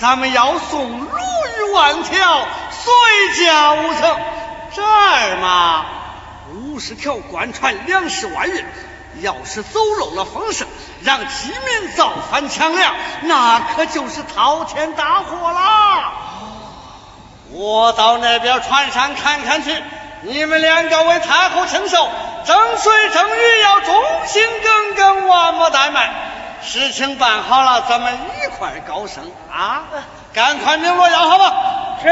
咱们要送如鱼万条，随驾无层。这儿嘛，五十条官船，粮食万运。要是走漏了风声，让饥民造反抢粮，那可就是滔天大祸啦！我到那边船上看看去。你们两个为太后庆寿，争水争鱼，要忠心耿耿，万莫怠慢。事情办好了，咱们一块高升啊！赶快领罗药，好吧？是。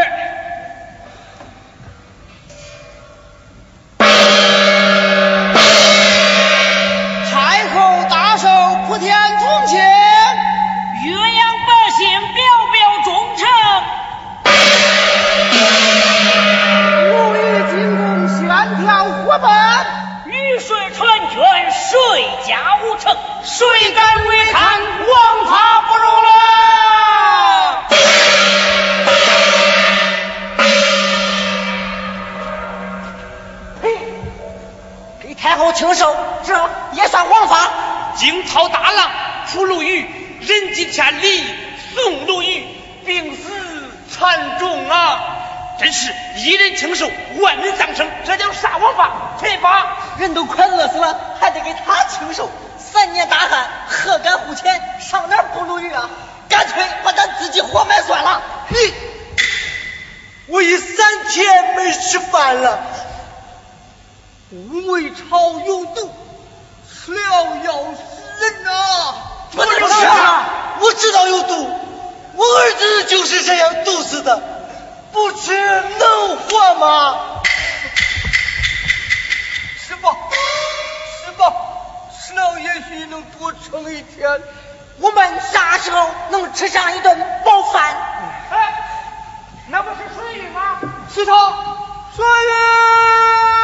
谁敢违抗？王法不容了！嘿，给太后庆寿，这也算王法。惊涛大浪出鲈鱼，人尽千里送鲈鱼，病死惨重啊！真是一人庆寿，万人丧生，这叫啥王法？退吧！人都快饿死了，还得给他庆寿。三年大旱，何敢胡钱？上哪儿捕鲈鱼啊？干脆把咱自己活埋算了。嘿，我已三天没吃饭了，胃肠有毒，吃了要死人呐！不能吃啊！我知道有毒，我儿子就是这样毒死的，不吃能活吗？吃吧，吃吧，吃了也许能多撑一天。我们啥时候能吃上一顿饱饭？哎，那不是水鱼吗？石头，水官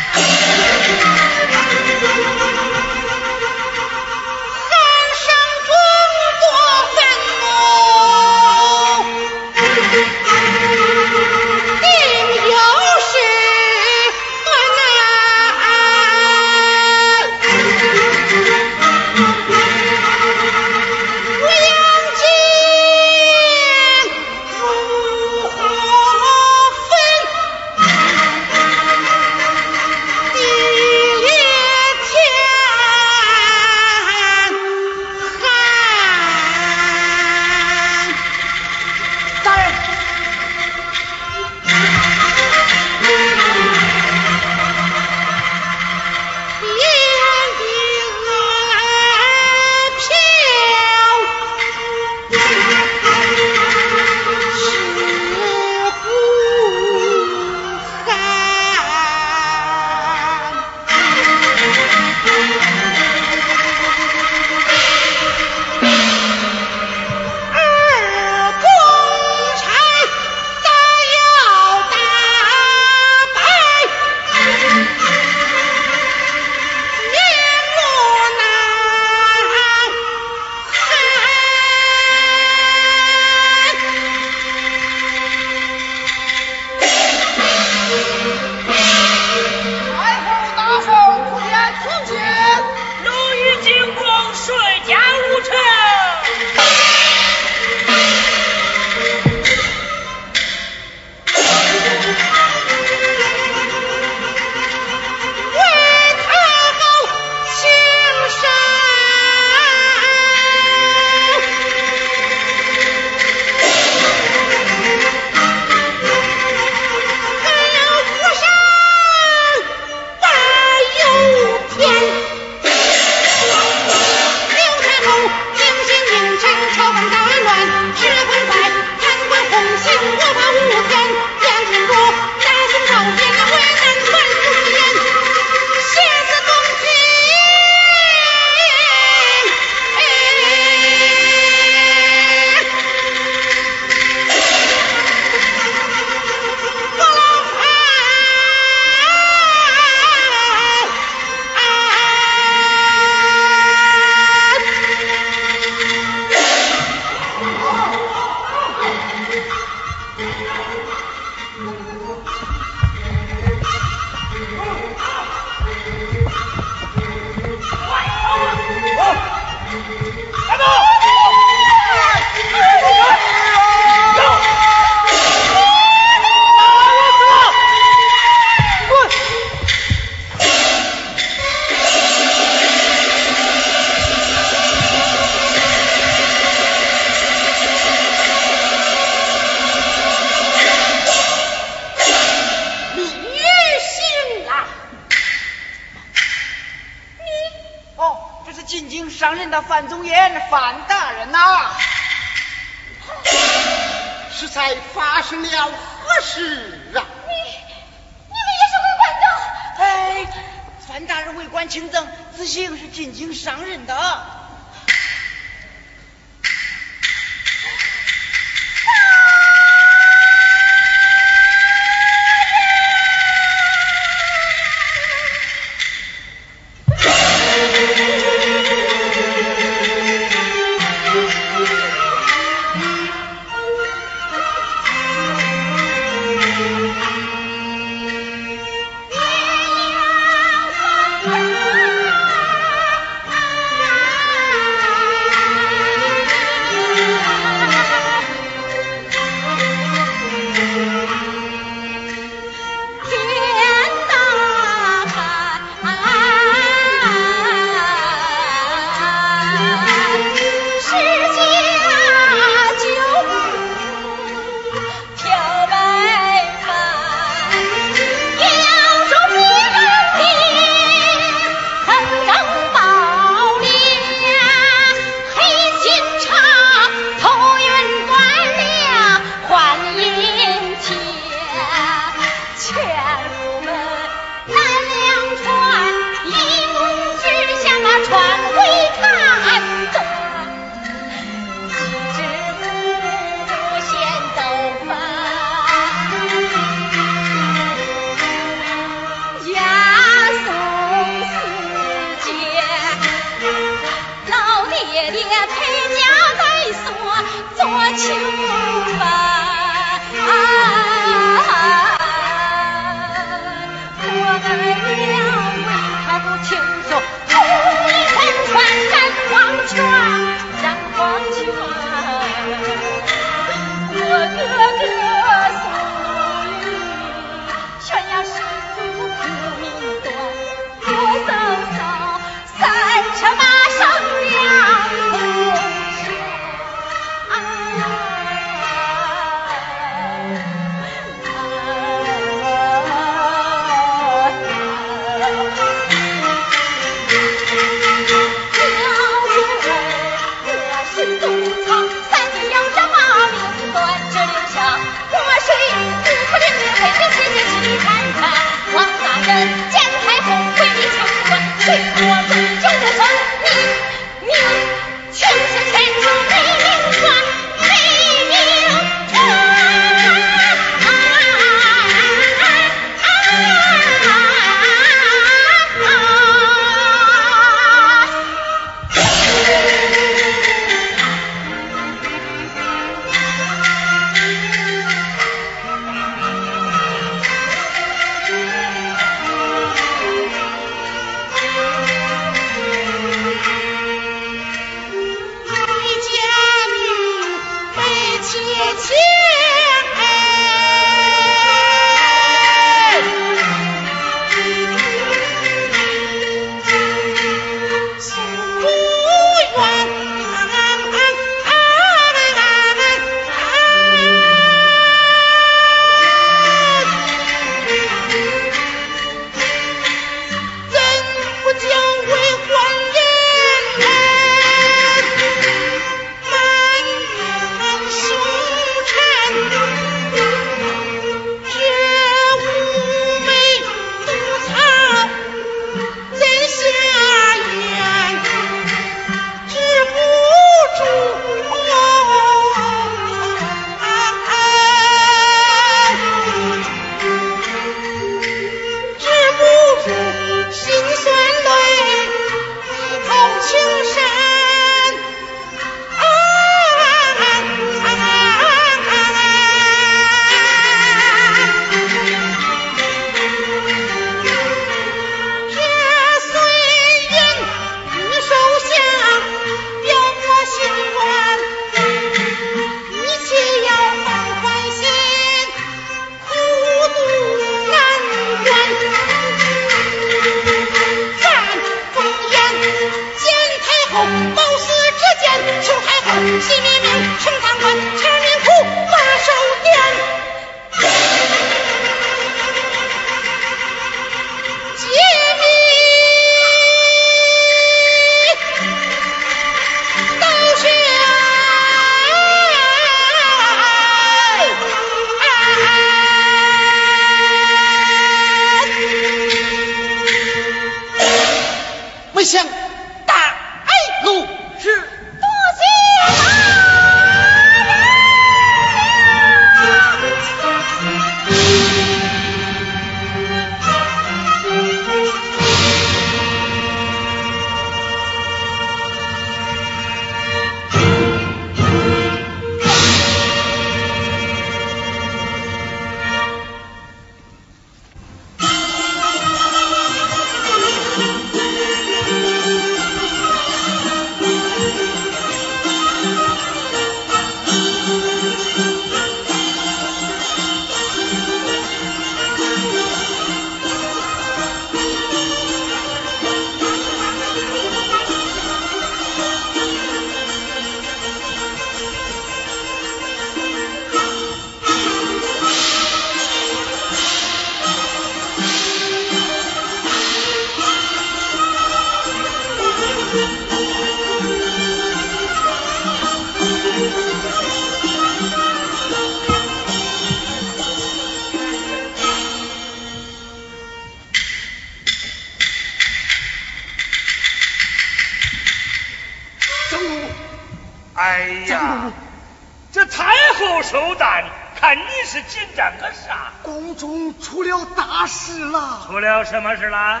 什么事啦？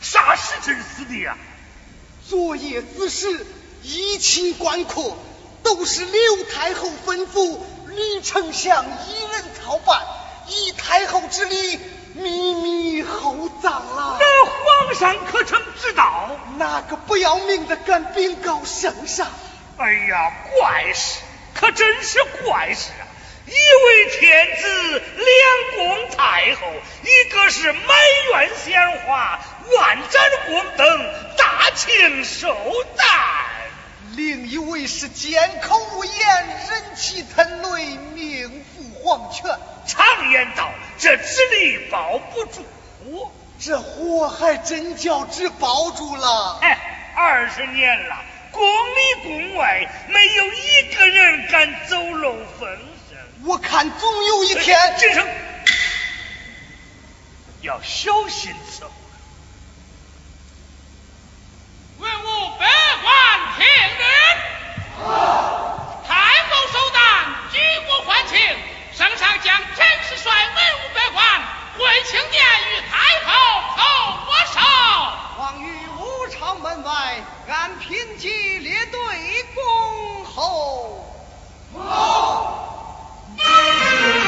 啥时辰死的呀？昨夜子时，一清官客都是刘太后吩咐吕丞相一人操办，以太后之礼秘密厚葬了。那皇上可曾知道？那个不要命的敢禀告圣上？哎呀，怪事，可真是怪事啊！一位天子，两宫太后，一个是满院鲜花，万盏宫灯，大庆寿诞；另一位是缄口无言，忍气吞泪，命赴黄泉。常言道，这纸里包不住火，这火还真叫纸包住了。哎，二十年了，宫里宫外没有一个人敢走漏风声。我看总有一天，先生要小心伺候。文武百官听令，太后寿诞，举国欢庆。圣上将正式率文武百官回庆殿与太后叩握手。望于武昌门外，按品级列队恭候。Thank you.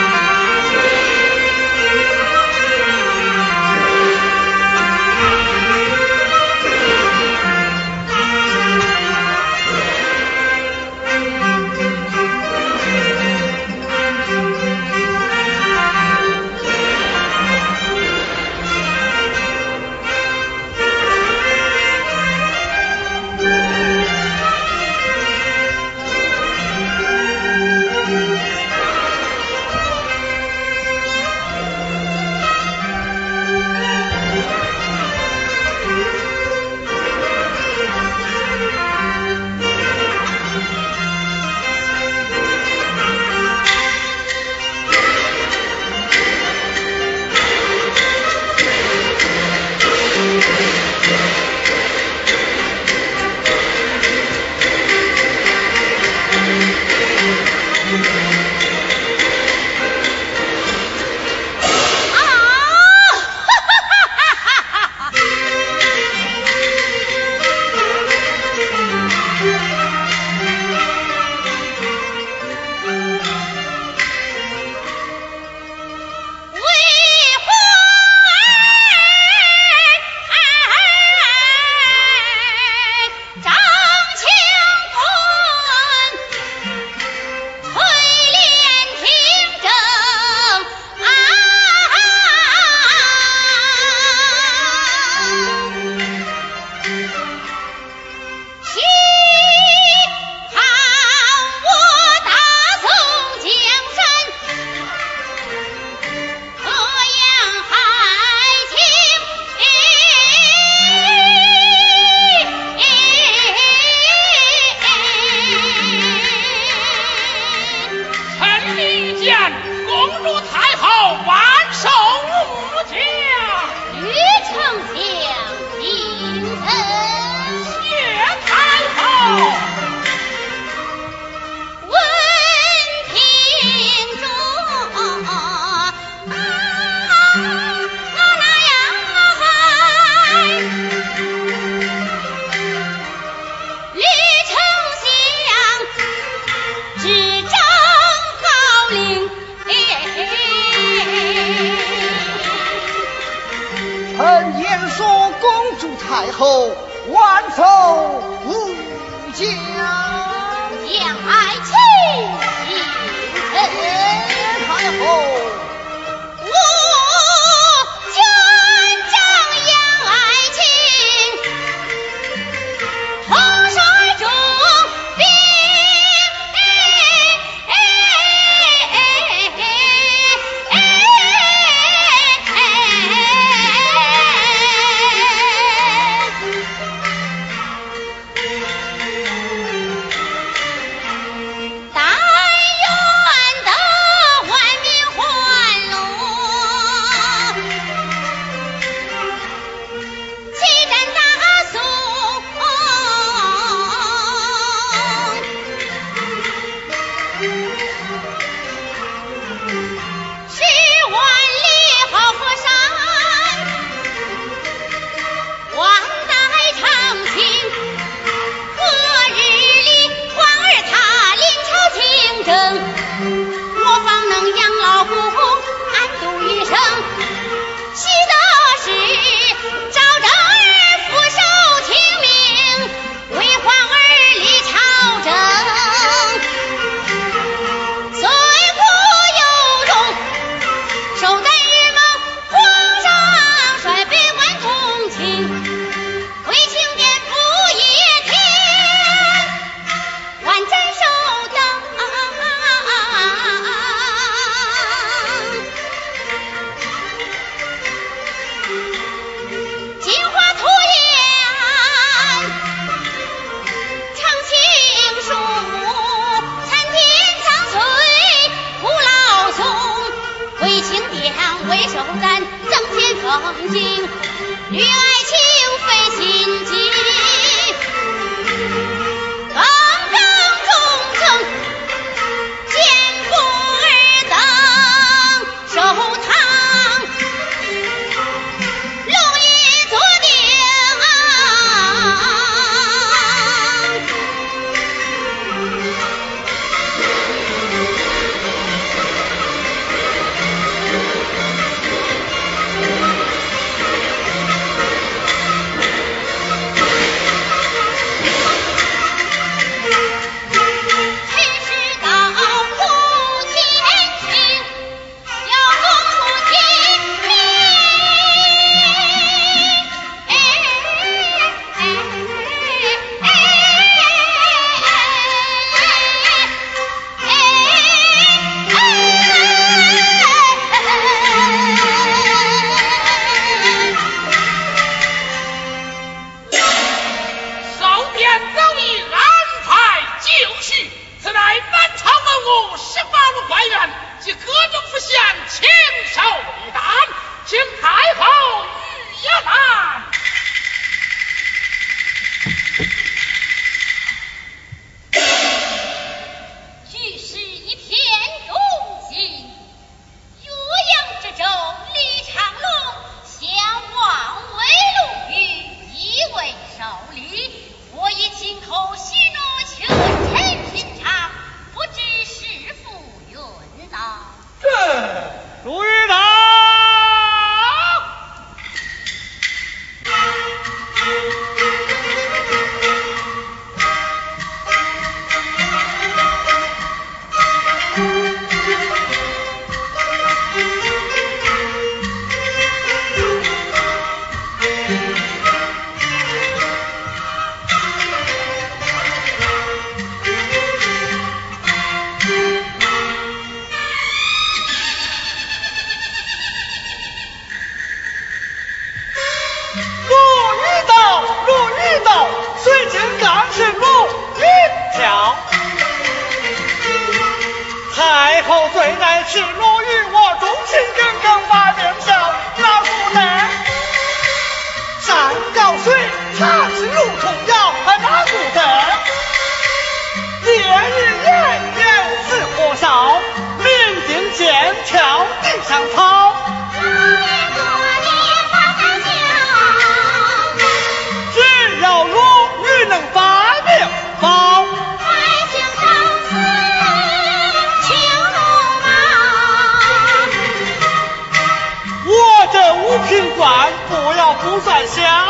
不要不算小，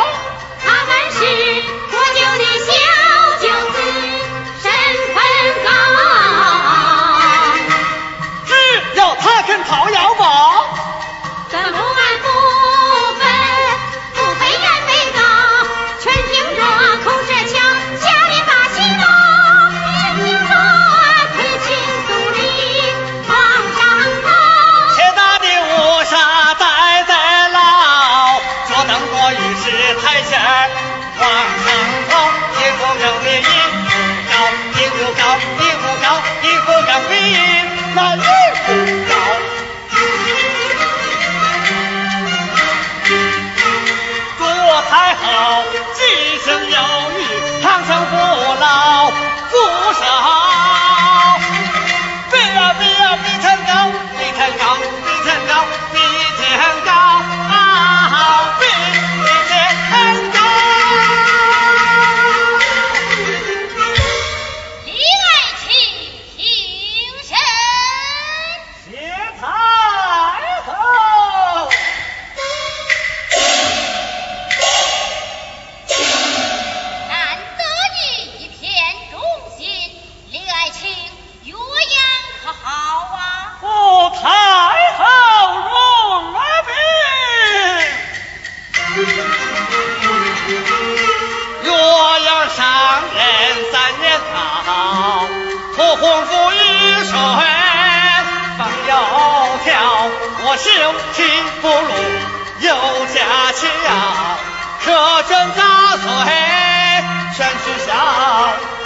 high.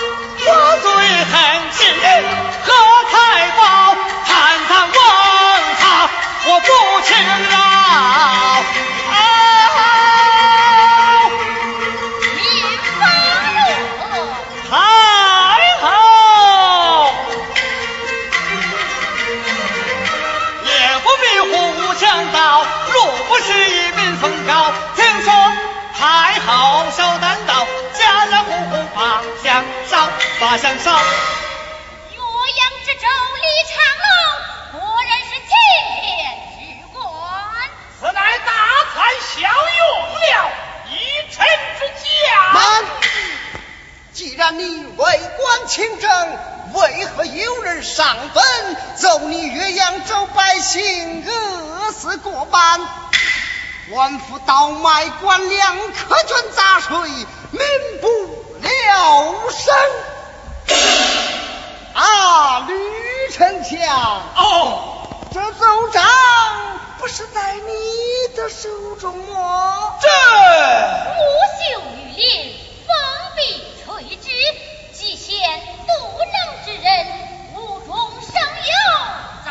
发向上。岳阳之州李长龙，果然是青天之官。此乃大才骁勇了一臣之家。慢！既然你为官清正，为何有人上坟奏你岳阳州百姓饿死过半？官府倒卖官粮，苛捐杂税，民不聊生。啊，吕丞相，哦，这奏章不是在你的手中吗？这木秀于林，风必垂之。既现不能之人，无中生有，在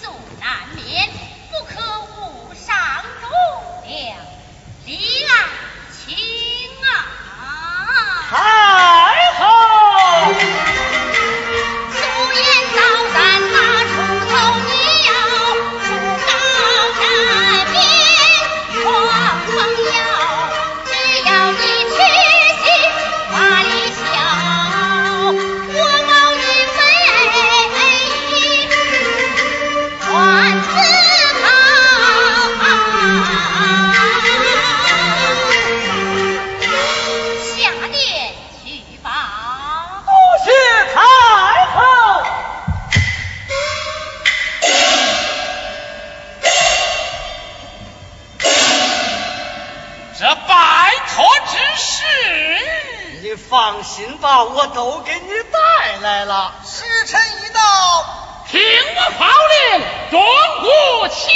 所难免，不可误上中了。李啊，请啊！太放心吧，我都给你带来了。时辰已到，听我号令，中国起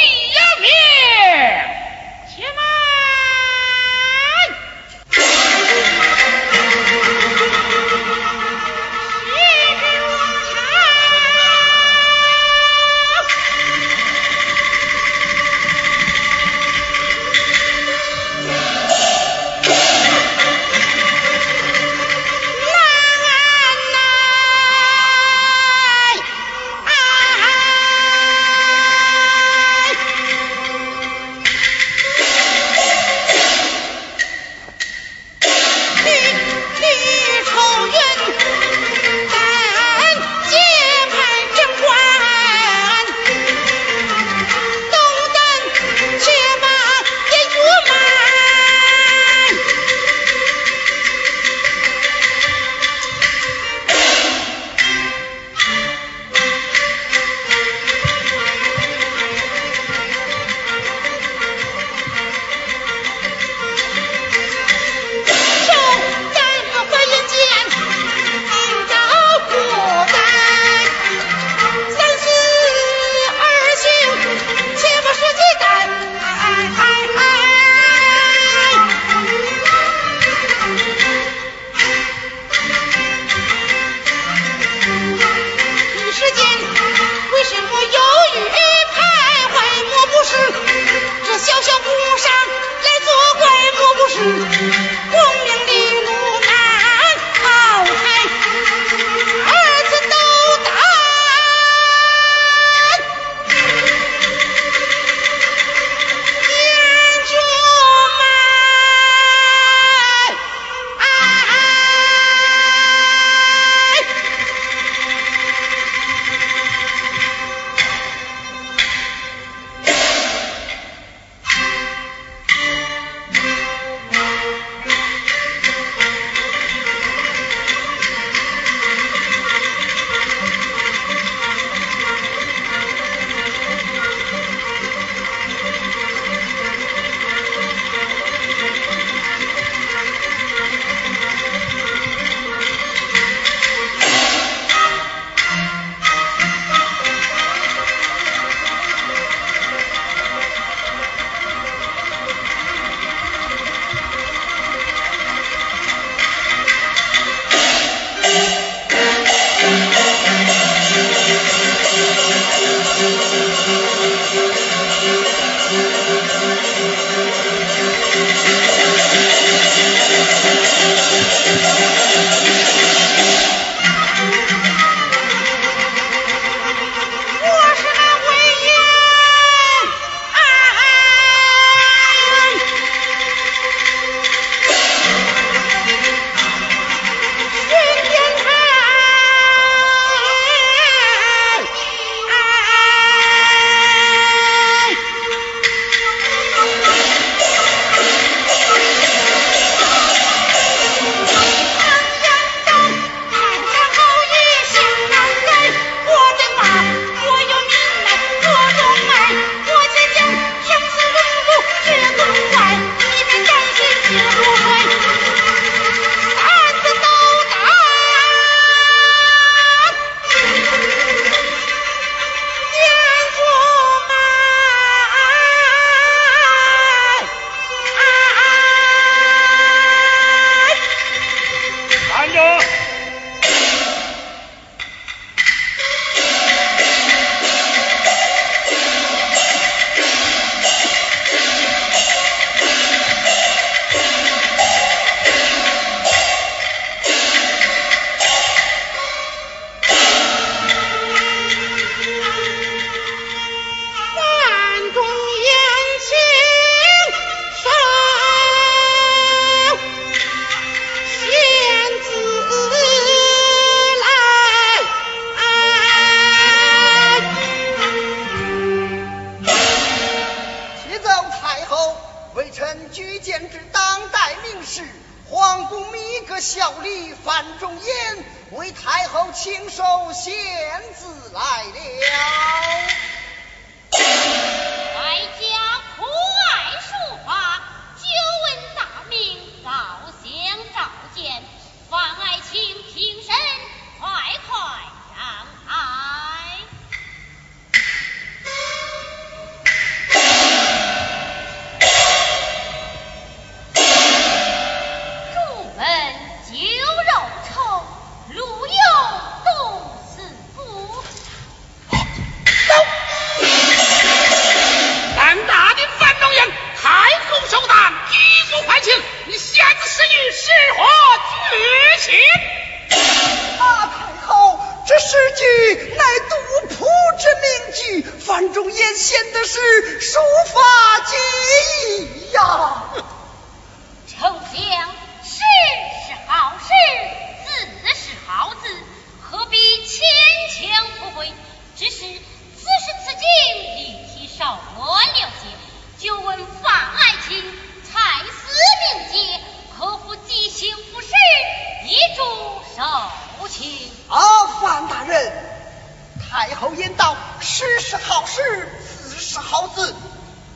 到，是是好事，字是好字，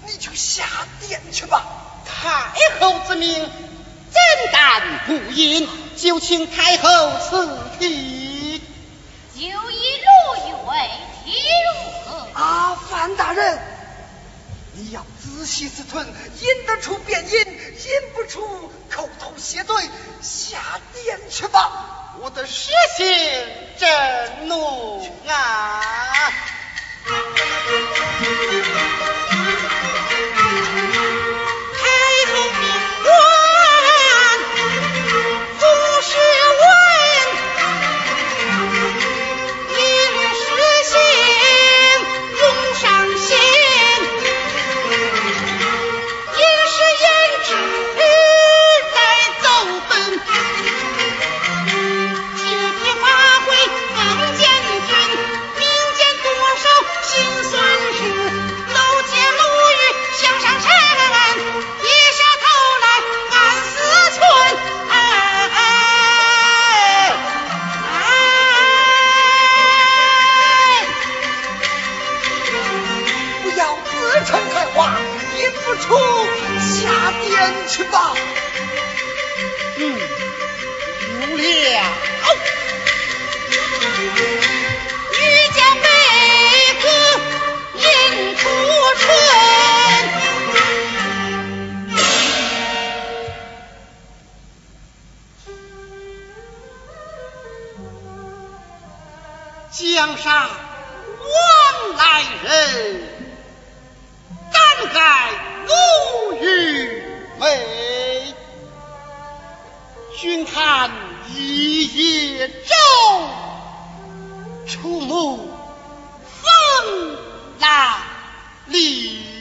你就下殿去吧。太后之命，怎敢不允？就请太后赐题。就以陆羽为题如何？阿凡大人，你要仔细思忖，引得出便引，引不出，口头谢罪，下殿去吧。我的血性震怒啊。江上往来人，但载孤与美。君看一叶舟，出没风浪里。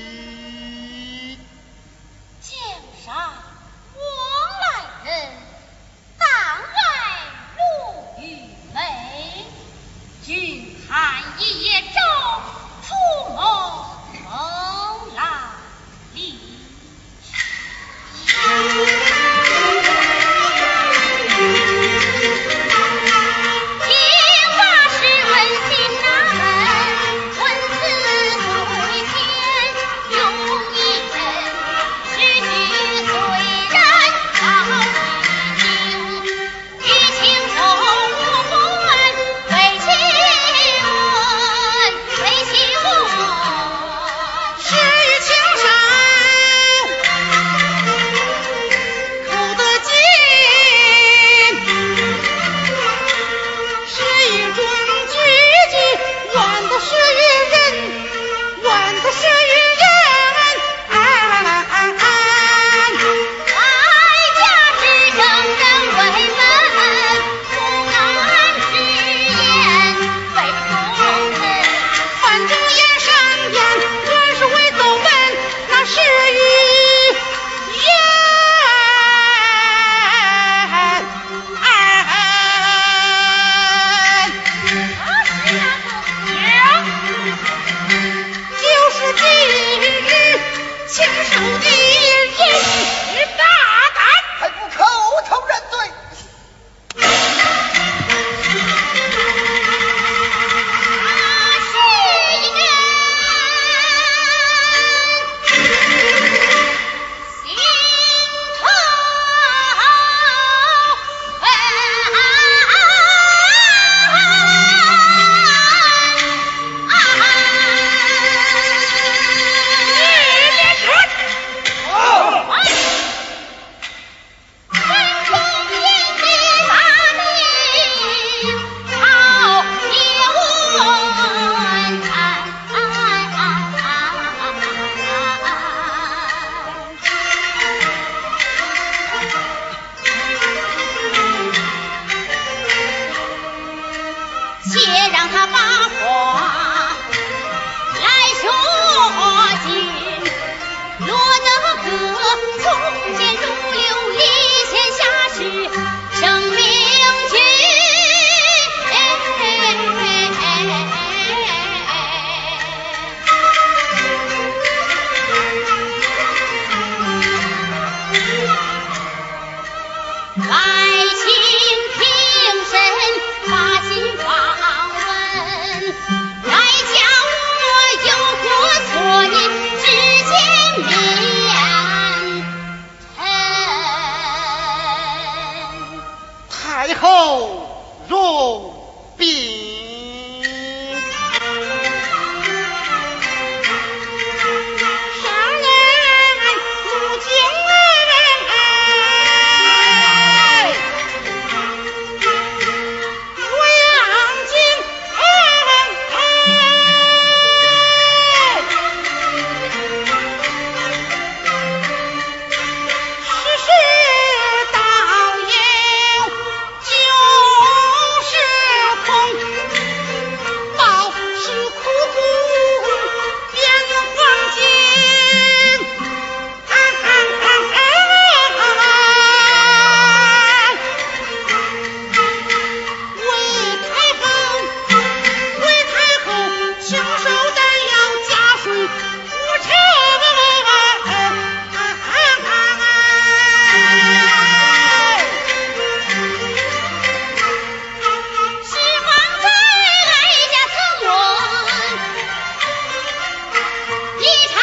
一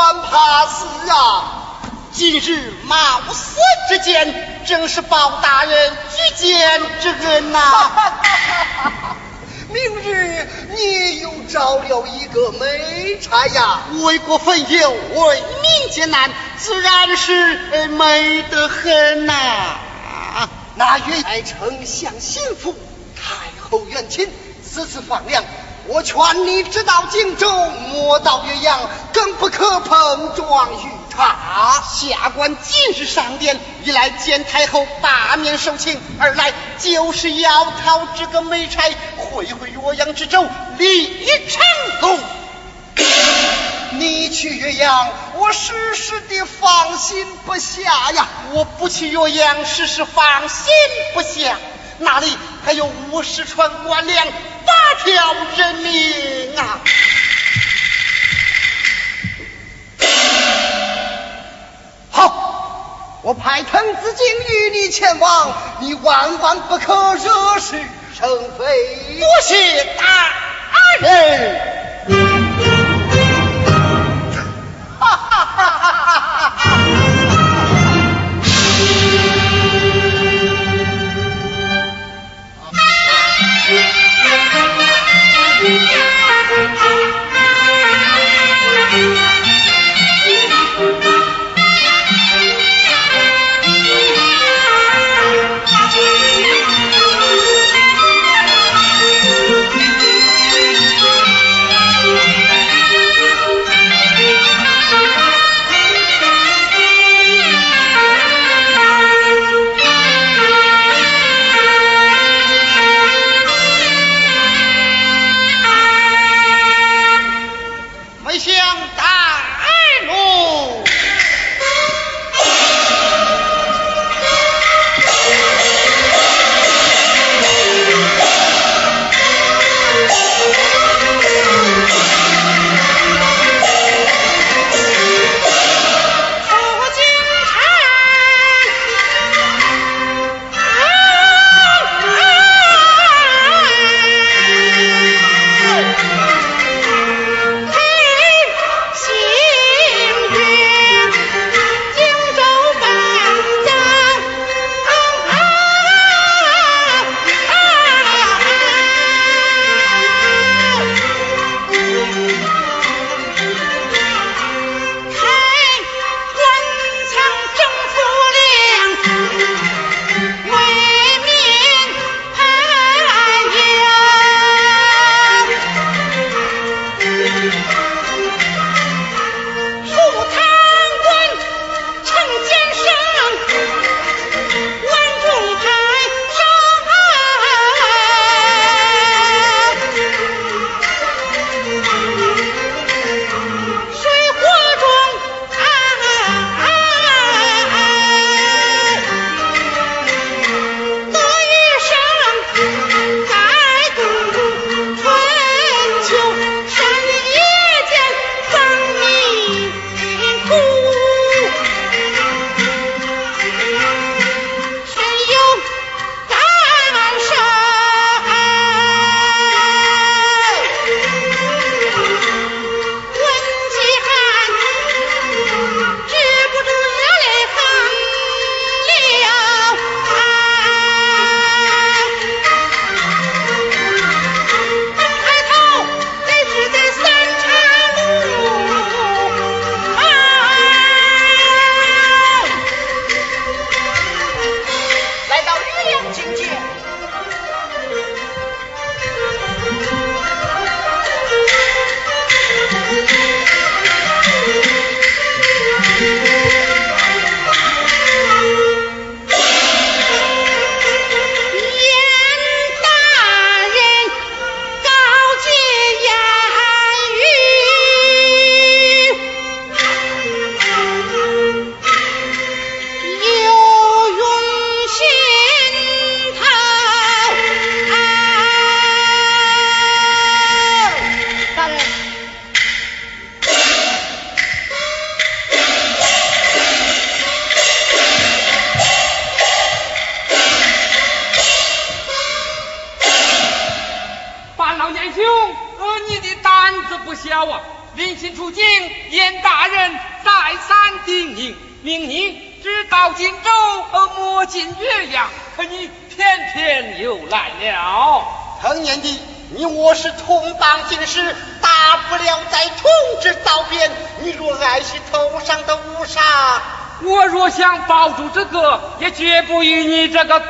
我还怕死啊！今日冒死之见，正是包大人举荐之恩呐、明日你又招了一个美差呀！为国分忧，为民解难，自然是呃美得很呐、那愿爱丞相心腹，太后远亲，此次放粮，我劝你直到荆州，莫到岳阳，更不可碰撞于他。下官今日上殿，一来见太后大面受请，二来就是要讨这个美差，会回岳阳之州，立成功。你去岳阳，我时时的放心不下呀。我不去岳阳，时时放心不下，那里还有五十船官粮，八条人命啊！好，我派滕子京与你前往，你万万不可惹是生非。多谢大人。哈哈哈哈哈哈！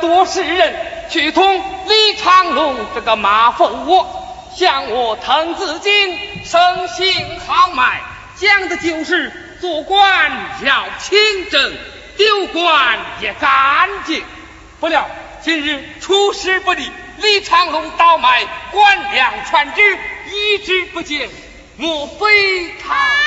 多事人去捅李长龙这个马蜂窝。像我滕子京，生性豪迈，讲的就是做官要清正，丢官也干净。不料今日出师不利，李长龙倒卖，官粮船只，一直不见，莫非他？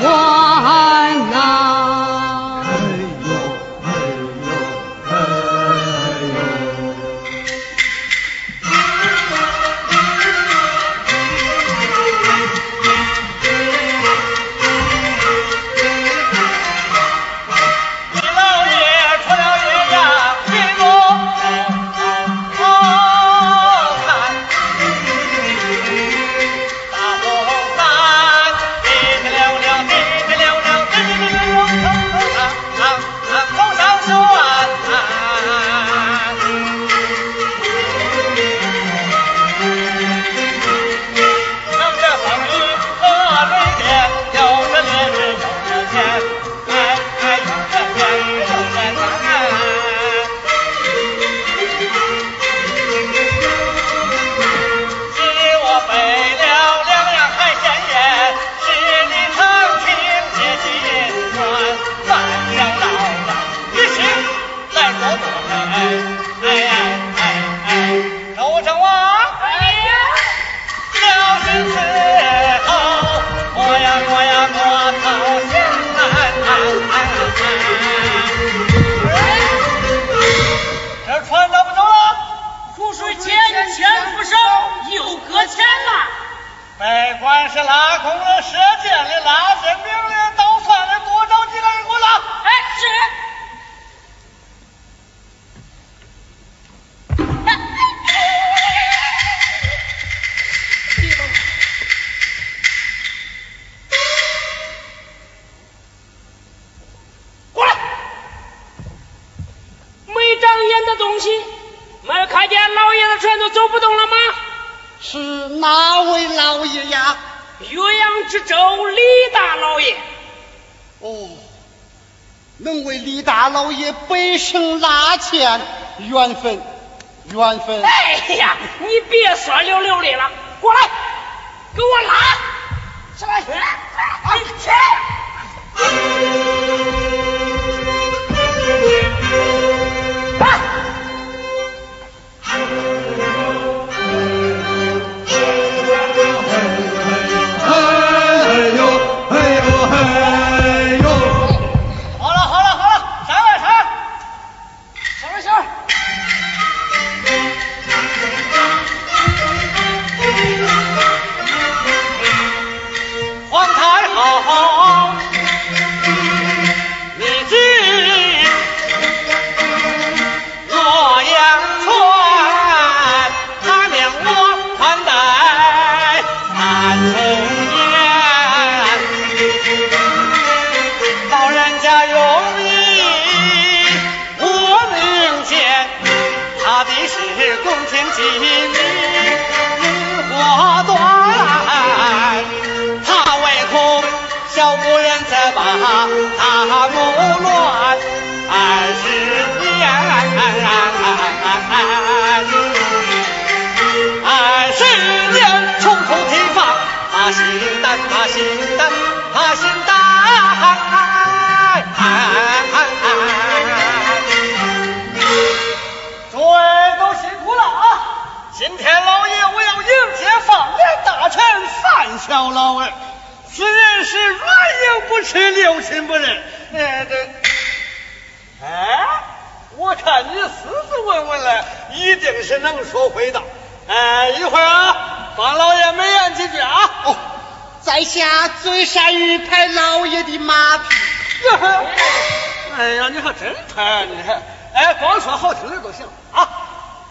我哦，能为李大老爷背生拉纤，缘分，缘分。哎呀，你别说溜溜的了，过来，给我拉，起来，起来，起宫廷妓女花端。他唯恐小夫人再把大木乱二十年，二十年从头提防，他心胆，他心胆，他心胆。诸位都辛苦了啊！今天老爷我要迎接放粮大臣范小老儿，此人是软硬不吃，六亲不认。哎，这，哎，我看你斯斯文文的，一定是能说会道。哎，一会儿啊，帮老爷美言几句啊。哦，在下最善于拍老爷的马屁。哎呀，你还真拍你还，哎，光说好听的都行啊。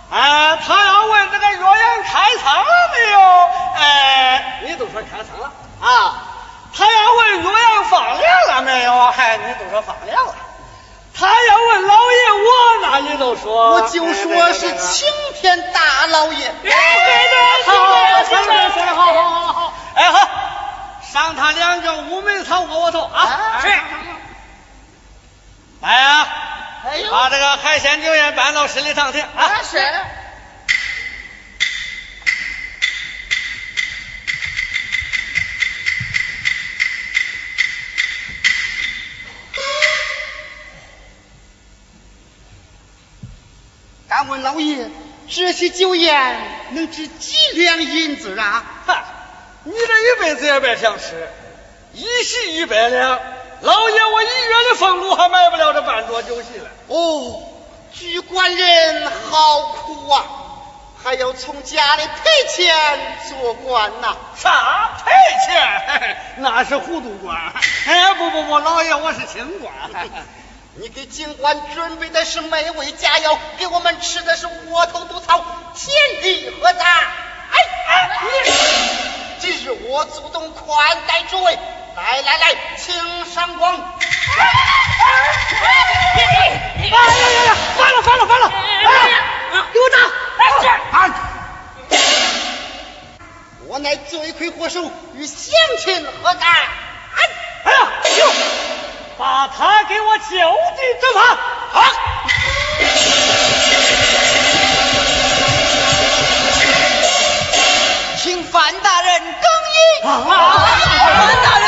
哎，他要问这个岳阳开仓了没有？哎，你都说开仓了啊。他要问岳阳放粮了没有？嗨，你都说放粮了。他要问老爷我，那你都说，我就说是青天大老爷。对对对，好，说的说的好，好，好，好。哎好，赏他两个乌梅草窝窝头啊！是。来呀，哎呦把这个海鲜酒宴搬到十里堂去啊！是。敢问老爷，这些酒宴能值几两银子啊？哈，你这一辈子也别想吃，一席一百两，老爷我一月的俸禄还买不了这半桌酒席了。哦，居官人好苦啊，还要从家里赔钱做官呐、啥赔钱？嘿嘿那是糊涂官。哎，不不不，老爷我是清官。你给警官准备的是美味佳肴，给我们吃的是窝头毒草，天地何在？哎哎，今日我主动款待诸位，来来来，请上光。哎呀呀呀，犯了犯了犯了，来，给我打。是。我乃罪魁祸首，与乡亲何干？哎呀，把他给我绞尽针法。好。请范大人更衣。啊！范大人。